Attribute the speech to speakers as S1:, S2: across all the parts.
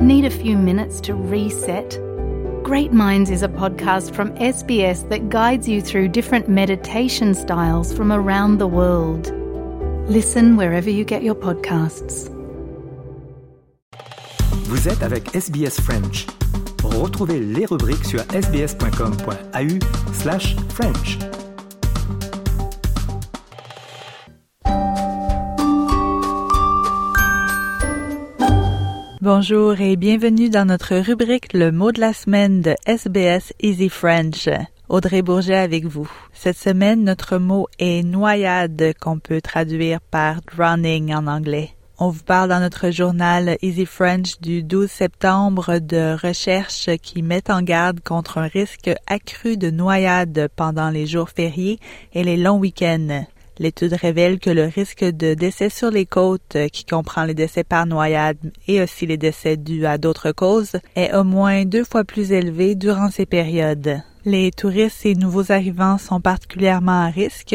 S1: Need a few minutes to reset? Great Minds is a podcast from SBS that guides you through different meditation styles from around the world. Listen wherever you get your podcasts.
S2: Vous êtes avec SBS French. Retrouvez les rubriques sur sbs.com.au
S3: Bonjour et bienvenue dans notre rubrique Le mot de la semaine de SBS Easy French. Audrey Bourget avec vous. Cette semaine, notre mot est noyade qu'on peut traduire par drowning en anglais. On vous parle dans notre journal Easy French du 12 septembre de recherches qui mettent en garde contre un risque accru de noyade pendant les jours fériés et les longs week-ends. L'étude révèle que le risque de décès sur les côtes, euh, qui comprend les décès par noyade et aussi les décès dus à d'autres causes, est au moins deux fois plus élevé durant ces périodes. Les touristes et nouveaux arrivants sont particulièrement à risque,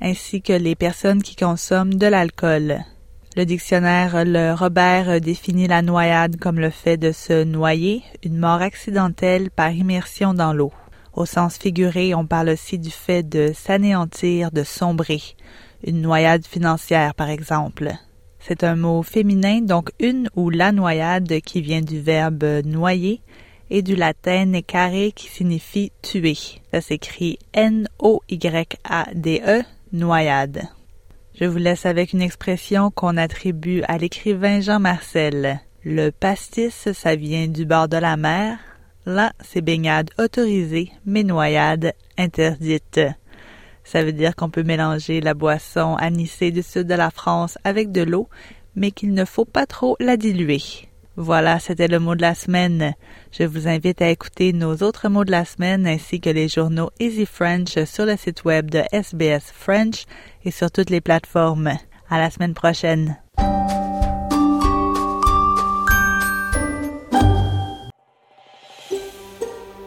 S3: ainsi que les personnes qui consomment de l'alcool. Le dictionnaire Le Robert définit la noyade comme le fait de se noyer, une mort accidentelle par immersion dans l'eau. Au sens figuré, on parle aussi du fait de s'anéantir, de sombrer. Une noyade financière, par exemple. C'est un mot féminin, donc une ou la noyade qui vient du verbe noyer et du latin necare qui signifie tuer. Ça s'écrit N-O-Y-A-D-E, noyade. Je vous laisse avec une expression qu'on attribue à l'écrivain Jean Marcel. Le pastis, ça vient du bord de la mer, Là, c'est baignade autorisée, mais noyade interdite. Ça veut dire qu'on peut mélanger la boisson anisée du sud de la France avec de l'eau, mais qu'il ne faut pas trop la diluer. Voilà, c'était le mot de la semaine. Je vous invite à écouter nos autres mots de la semaine ainsi que les journaux Easy French sur le site web de SBS French et sur toutes les plateformes. À la semaine prochaine.